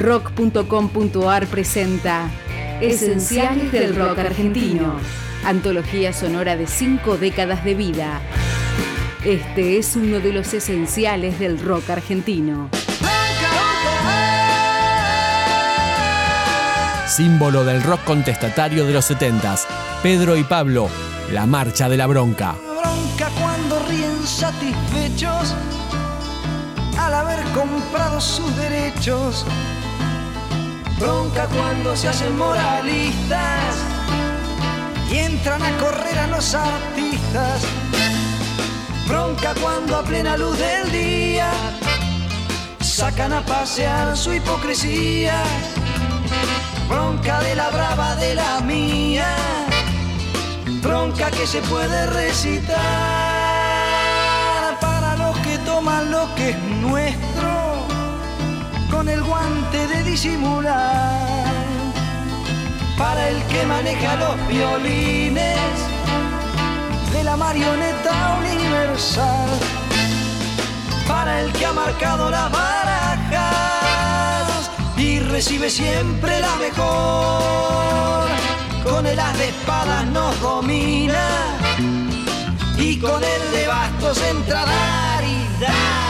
Rock.com.ar presenta Esenciales del Rock Argentino. Antología sonora de cinco décadas de vida. Este es uno de los esenciales del rock argentino. Símbolo del rock contestatario de los 70s. Pedro y Pablo, la marcha de la bronca. Bronca cuando ríen satisfechos al haber comprado sus derechos. Bronca cuando se hacen moralistas y entran a correr a los artistas. Bronca cuando a plena luz del día sacan a pasear su hipocresía. Bronca de la brava de la mía. Bronca que se puede recitar para los que toman lo que es nuestro con el guante de disimular. Para el que maneja los violines de la marioneta universal. Para el que ha marcado las barajas y recibe siempre la mejor. Con el as de espadas nos domina y con el de bastos entra dar y dar.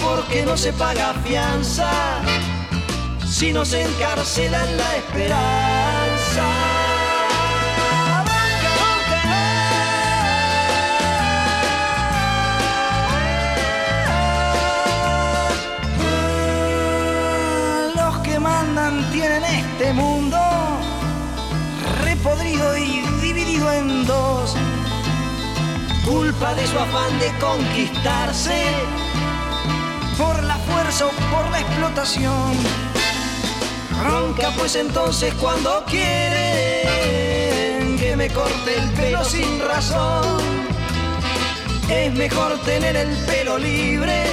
porque no se paga fianza, si encarcela en la esperanza. Los que mandan tienen este mundo repodrido y dividido en dos. Culpa de su afán de conquistarse por la fuerza o por la explotación. Ronca pues entonces cuando quieren que me corte el pelo sin razón. Es mejor tener el pelo libre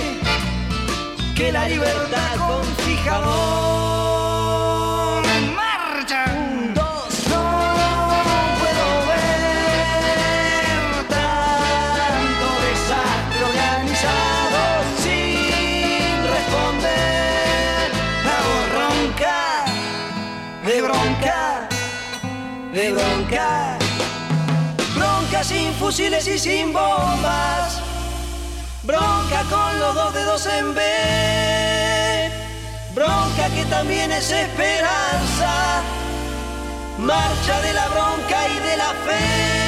que la libertad con fijador. De bronca, de bronca. Bronca sin fusiles y sin bombas. Bronca con los dos dedos en B. Bronca que también es esperanza. Marcha de la bronca y de la fe.